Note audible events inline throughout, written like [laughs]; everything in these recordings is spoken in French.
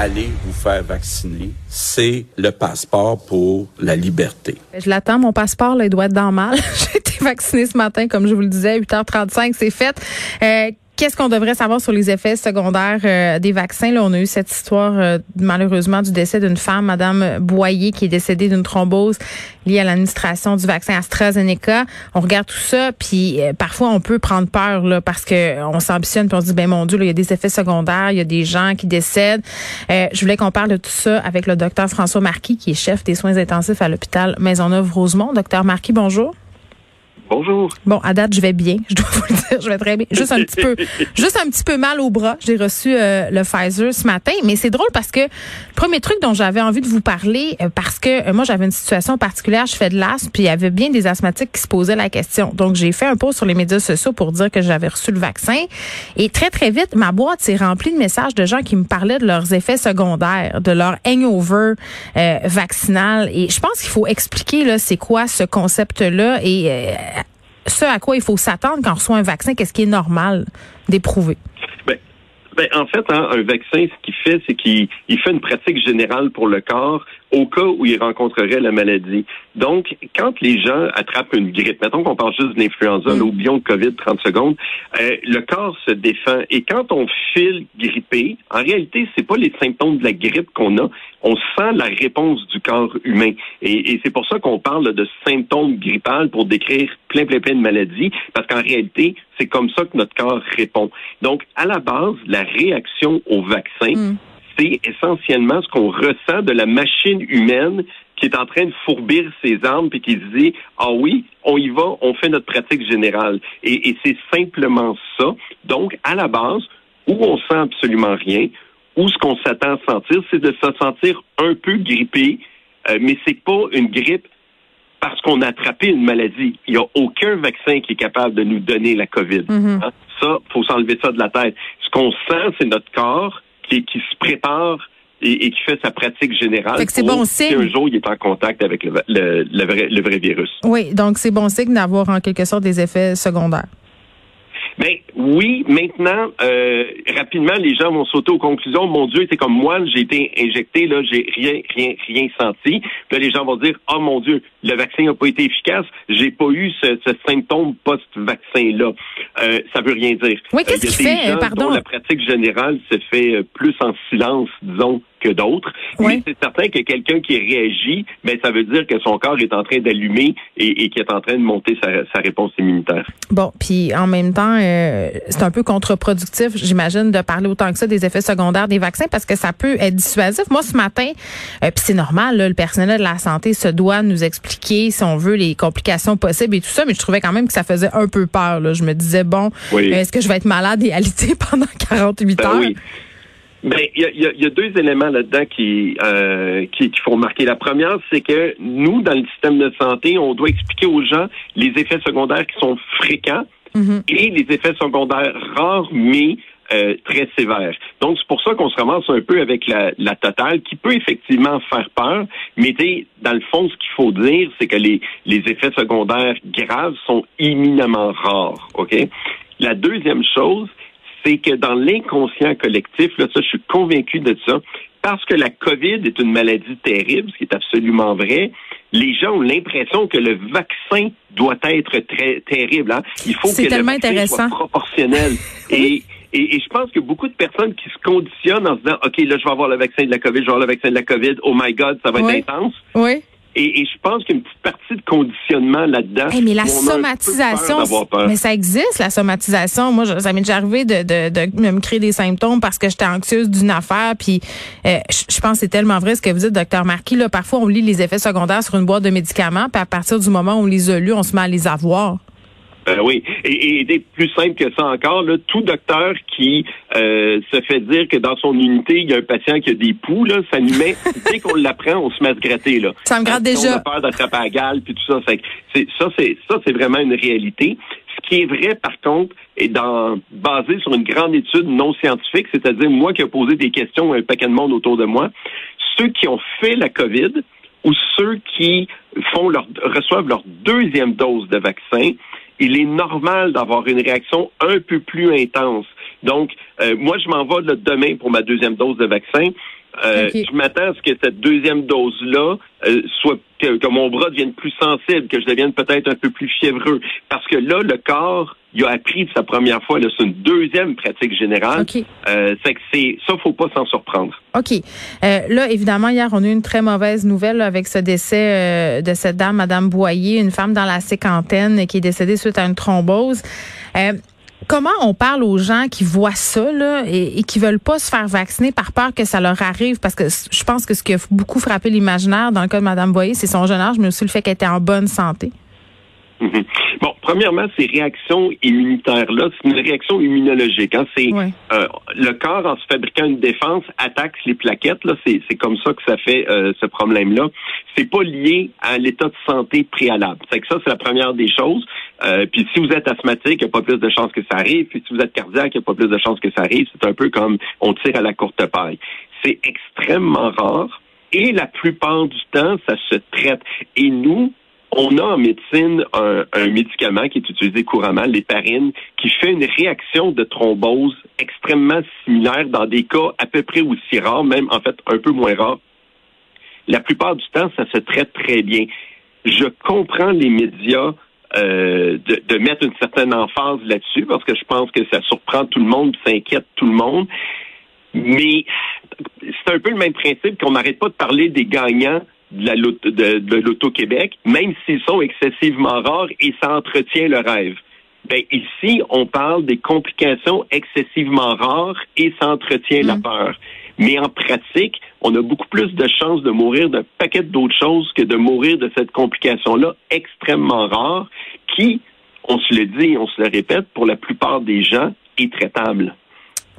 allez vous faire vacciner. C'est le passeport pour la liberté. Je l'attends, mon passeport, là, il doit être dans mal. [laughs] J'ai été vaccinée ce matin, comme je vous le disais, 8h35, c'est fait. Euh, Qu'est-ce qu'on devrait savoir sur les effets secondaires euh, des vaccins? Là, on a eu cette histoire, euh, malheureusement, du décès d'une femme, Madame Boyer, qui est décédée d'une thrombose liée à l'administration du vaccin AstraZeneca. On regarde tout ça, puis euh, parfois on peut prendre peur là, parce que on s'ambitionne, puis on se dit, ben mon Dieu, il y a des effets secondaires, il y a des gens qui décèdent. je voulais qu'on parle de tout ça avec le docteur François Marquis, qui est chef des soins intensifs à l'hôpital Maisonneuve-Rosemont. Docteur Marquis, bonjour. Bonjour. Bon, à date, je vais bien. Je dois vous le dire, je vais très bien. Juste un petit peu, [laughs] juste un petit peu mal au bras. J'ai reçu euh, le Pfizer ce matin, mais c'est drôle parce que le premier truc dont j'avais envie de vous parler, euh, parce que euh, moi j'avais une situation particulière, je fais de l'asthme, puis il y avait bien des asthmatiques qui se posaient la question. Donc j'ai fait un post sur les médias sociaux pour dire que j'avais reçu le vaccin, et très très vite ma boîte s'est remplie de messages de gens qui me parlaient de leurs effets secondaires, de leur hangover vaccinal, et je pense qu'il faut expliquer là c'est quoi ce concept-là et ce à quoi il faut s'attendre quand on reçoit un vaccin, qu'est-ce qui est normal d'éprouver? Ben, en fait, hein, un vaccin, ce qu'il fait, c'est qu'il fait une pratique générale pour le corps au cas où il rencontrerait la maladie. Donc, quand les gens attrapent une grippe, mettons qu'on parle juste d'influenza, mm. oublions le COVID 30 secondes, euh, le corps se défend. Et quand on file grippé, en réalité, c'est pas les symptômes de la grippe qu'on a, on sent la réponse du corps humain. Et, et c'est pour ça qu'on parle de symptômes grippales pour décrire plein, plein, plein de maladies, parce qu'en réalité, c'est comme ça que notre corps répond. Donc, à la base, la réaction au vaccin, mm. c'est essentiellement ce qu'on ressent de la machine humaine qui est en train de fourbir ses armes et qui se dit ah oui on y va on fait notre pratique générale et, c'est simplement ça. Donc à la base où on sent absolument rien où ce qu'on s'attend à sentir c'est de se sentir un peu grippé euh, mais c'est pas une grippe parce qu'on a attrapé une maladie. Il n'y a aucun vaccin qui est capable de nous donner la COVID. Mm-hmm. Hein? Ça, faut s'enlever ça de la tête. Ce qu'on sent, c'est notre corps qui, qui se prépare et, qui fait sa pratique générale. c'est bon signe. un jour il est en contact avec le, le, le, vrai, le vrai virus. Oui, donc c'est bon signe d'avoir en quelque sorte des effets secondaires. Ben oui, maintenant, euh, rapidement, les gens vont sauter aux conclusions. Mon Dieu, c'est comme moi, j'ai été injecté, là, j'ai rien, rien, rien senti. Puis là, les gens vont dire, oh mon Dieu, le vaccin n'a pas été efficace, j'ai pas eu ce, ce symptôme post-vaccin-là. Euh, ça veut rien dire. Oui, qu'est-ce euh, qui fait, pardon? la pratique générale se fait euh, plus en silence, disons, que d'autres. Mais c'est certain que quelqu'un qui réagit, mais ben, ça veut dire que son corps est en train d'allumer et, et qui est en train de monter sa, sa réponse immunitaire. Bon, puis en même temps, euh, c'est un peu contre-productif, j'imagine, de parler autant que ça des effets secondaires des vaccins parce que ça peut être dissuasif. Moi, ce matin, euh, puis c'est normal, le personnel de la santé se doit nous expliquer, si on veut, les complications possibles et tout ça, mais je trouvais quand même que ça faisait un peu peur. Là. Je me disais, bon, est-ce que je vais être malade et [laughs] alité pendant 48 ben heures? Ben, il y a, y a, deux éléments là-dedans qui, euh, qui, qui font marquer. La première, c'est que nous, dans le système de santé, on doit expliquer aux gens les effets secondaires qui sont fréquents mm-hmm. et les effets secondaires rares, mais euh, très sévères. Donc, c'est pour ça qu'on se ramasse un peu avec la, la totale, qui peut effectivement faire peur, mais dans le fond, ce qu'il faut dire, c'est que les, les effets secondaires graves sont éminemment rares. OK? La deuxième chose, c'est que dans l'inconscient collectif, là, ça, je suis convaincu de ça, parce que la COVID est une maladie terrible, ce qui est absolument vrai, les gens ont l'impression que le vaccin doit être très terrible. Hein. Il faut que le vaccin soit proportionnel. [laughs] et, et, et, je pense que beaucoup de personnes qui se conditionnent en se disant, OK, là, je vais avoir le vaccin de la COVID, je vais avoir le vaccin de la COVID, oh my God, ça va être intense. Oui. Et, je pense qu'il y a une petite partie de conditionnement là-dedans. mais la somatisation, mais ça existe, la somatisation. Moi, ça m'est déjà arrivé de, de, me créer des symptômes parce que j'étais anxieuse d'une affaire. Puis, euh, je, pense que c'est tellement vrai ce que vous dites, docteur Marquis. Là, parfois, on lit les effets secondaires sur une boîte de médicaments, puis à partir du moment où on les a lus, on se met à les avoir. Ben oui. Et, et, plus simple que ça encore, là, tout docteur qui euh, se fait dire que dans son unité, il y a un patient qui a des poux, là, ça nous met, dès qu'on l'apprend, on se met à se gratter. Là. Ça me gratte déjà. On a peur d'attraper à gale, puis tout ça. C'est, ça, c'est ça, c'est vraiment une réalité. Ce qui est vrai, par contre, est dans, basé sur une grande étude non scientifique, c'est-à-dire moi qui ai posé des questions à un paquet de monde autour de moi, ceux qui ont fait la COVID ou ceux qui font leur, reçoivent leur deuxième dose de vaccin, il est normal d'avoir une réaction un peu plus intense. Donc, euh, moi, je m'en vais demain pour ma deuxième dose de vaccin. Euh, je m'attends à ce que cette deuxième dose-là euh, soit que, mon bras devienne plus sensible, que je devienne peut-être un peu plus fiévreux. Parce que là, le corps, il a appris de sa première fois, c'est une deuxième pratique générale. Euh, c'est que c'est ça, faut pas s'en surprendre. OK. là, évidemment, hier, on a eu une très mauvaise nouvelle avec ce décès de cette dame, Madame Boyer, une femme dans la cinquantaine qui est décédée suite à une thrombose. Comment on parle aux gens qui voient ça et, et qui veulent pas se faire vacciner par peur que ça leur arrive? Parce que je pense que ce qui a beaucoup frappé l'imaginaire dans le cas de Mme Boyer, c'est son jeune âge, mais aussi le fait qu'elle était en bonne santé. Mhm. Bon, premièrement, ces réactions immunitaires-là, c'est une réaction immunologique. Hein. C'est euh, le corps, en se fabriquant une défense, attaque les plaquettes. Là, c'est, comme ça que ça fait euh, ce problème-là. C'est pas lié à l'état de santé préalable. C'est que ça, c'est la première des choses. Euh, puis si vous êtes asthmatique, il n'y a pas plus de chances que ça arrive. Puis si vous êtes cardiaque, il n'y a pas plus de chances que ça arrive. C'est un peu comme on tire à la courte paille. C'est extrêmement rare. Et la plupart du temps, ça se traite. Et nous, on a en médecine un, médicament qui est utilisé couramment, l'héparine, qui fait une réaction de thrombose extrêmement similaire dans des cas à peu près aussi rares, même en fait un peu moins rares. La plupart du temps, ça se traite très bien. Je comprends les médias euh, de, de, mettre une certaine emphase là-dessus parce que je pense que ça surprend tout le monde, ça inquiète tout le monde. Mais c'est un peu le même principe qu'on n'arrête pas de parler des gagnants de l'Auto-Québec, même s'ils sont excessivement rares et ça entretient le rêve. Ben, ici, on parle des complications excessivement rares et ça entretient la mm. peur. Mais en pratique, on a beaucoup plus de chances de mourir d'un paquet d'autres choses que de mourir de cette complication-là extrêmement rare qui, on se le dit et on se le répète, pour la plupart des gens, est traitable.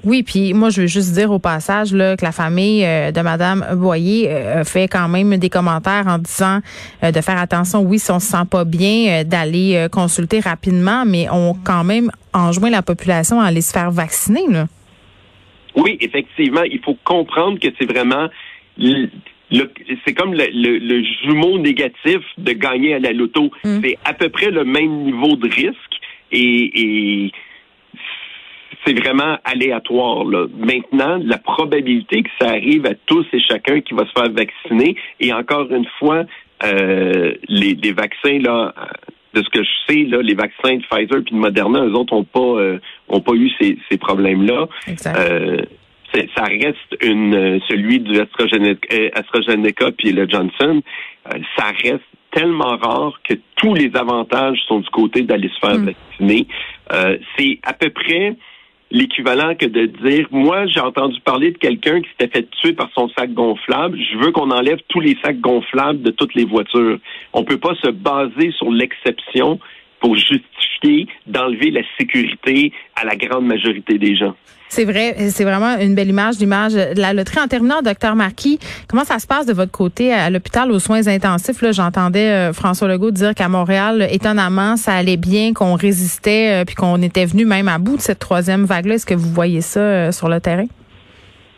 Oui, puis moi, je veux juste dire au passage là, que la famille euh, de Madame Boyer euh, fait quand même des commentaires en disant euh, de faire attention, oui, si on se sent pas bien, d'aller consulter rapidement, mais on quand même enjoint la population à aller se faire vacciner. Là. Oui, effectivement, il faut comprendre que c'est vraiment c'est comme le, jumeau négatif de gagner à la loto. Mm. C'est à peu près le même niveau de risque et, et c'est vraiment aléatoire. Là. Maintenant, la probabilité que ça arrive à tous et chacun qui va se faire vacciner, et encore une fois, euh, les, les, vaccins, là, de ce que je sais, là, les vaccins de Pfizer et de Moderna, eux autres n'ont pas, euh, ont pas eu ces, ces problèmes-là. Euh, ça reste une celui du AstraZeneca, euh, AstraZeneca puis le Johnson, euh, ça reste tellement rare que tous les avantages sont du côté d'aller se faire hmm. vacciner. Euh, c'est à peu près l'équivalent que de dire, moi, j'ai entendu parler de quelqu'un qui s'était fait tuer par son sac gonflable. Je veux qu'on enlève tous les sacs gonflables de toutes les voitures. On peut pas se baser sur l'exception pour justifier d'enlever la sécurité à la grande majorité des gens. C'est vrai, c'est vraiment une belle image, l'image de la loterie. En terminant, docteur Marquis, comment ça se passe de votre côté à l'hôpital aux soins intensifs? Là, j'entendais euh, François Legault dire qu'à Montréal, étonnamment, ça allait bien, qu'on résistait, euh, puis qu'on était venu même à bout de cette troisième vague-là. Est-ce que vous voyez ça euh, sur le terrain?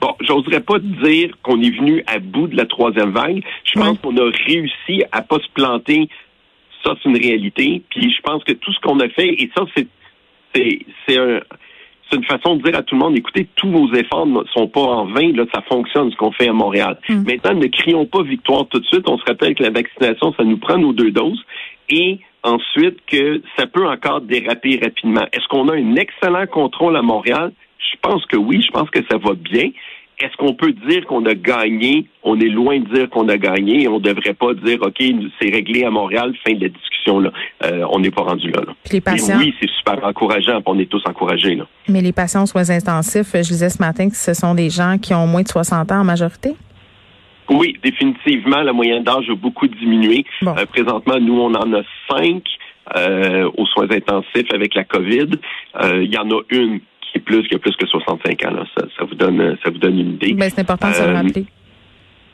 Bon, j'oserais pas dire qu'on est venu à bout de la troisième vague. Je pense qu'on a réussi à pas se planter. Ça, c'est une réalité. Puis je pense que tout ce qu'on a fait, et ça, c'est c'est un c'est une façon de dire à tout le monde, écoutez, tous vos efforts ne sont pas en vain, là, ça fonctionne ce qu'on fait à Montréal. Hmm. Maintenant, ne crions pas victoire tout de suite. On se rappelle que la vaccination, ça nous prend nos deux doses. Et ensuite, que ça peut encore déraper rapidement. Est-ce qu'on a un excellent contrôle à Montréal? Je pense que oui, je pense que ça va bien. Est-ce qu'on peut dire qu'on a gagné? On est loin de dire qu'on a gagné. On ne devrait pas dire, OK, c'est réglé à Montréal, fin de la discussion. Là. Euh, on n'est pas rendu là. Les patients... oui, c'est super encourageant. On est tous encouragés. Là. Mais les patients aux soins intensifs, je disais ce matin que ce sont des gens qui ont moins de 60 ans en majorité? Oui, définitivement. La moyenne d'âge a beaucoup diminué. Euh, présentement, nous, on en a cinq euh, aux soins intensifs avec la COVID. Il y en a une qui est plus, qui a plus que 65 ans. Ça, ça, vous donne, ça vous donne une idée. Ben, c'est important de se le euh, rappeler.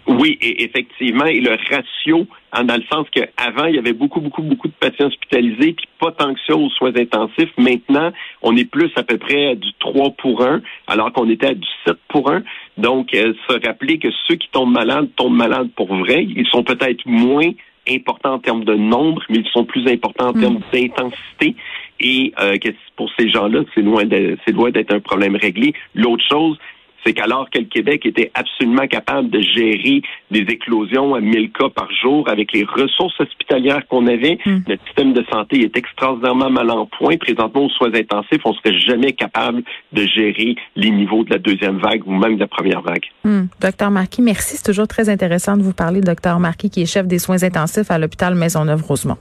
Oui, et effectivement, et le ratio, hein, dans le sens qu'avant, il y avait beaucoup, beaucoup, beaucoup de patients hospitalisés, puis pas tant que ça aux soins intensifs. Maintenant, on est plus à peu près à du 3 pour 1, alors qu'on était à du 7 pour 1. Donc, euh, se rappeler que ceux qui tombent malades tombent malades pour vrai. Ils sont peut-être moins importants en termes de nombre, mais ils sont plus importants en mm. termes d'intensité et euh, pour ces gens-là, c'est loin c'est loin d'être un problème réglé. L'autre chose, c'est qu'alors que le Québec était absolument capable de gérer des éclosions à 1000 cas par jour avec les ressources hospitalières qu'on avait, hmm. notre système de santé est extraordinairement mal en point. Présentement, aux soins intensifs, on serait jamais capable de gérer les niveaux de la deuxième vague ou même de la première vague. Hmm. Docteur Marquis, merci. C'est toujours très intéressant de vous parler. Docteur Marquis, qui est chef des soins intensifs à l'hôpital Maisonneuve-Rosemont.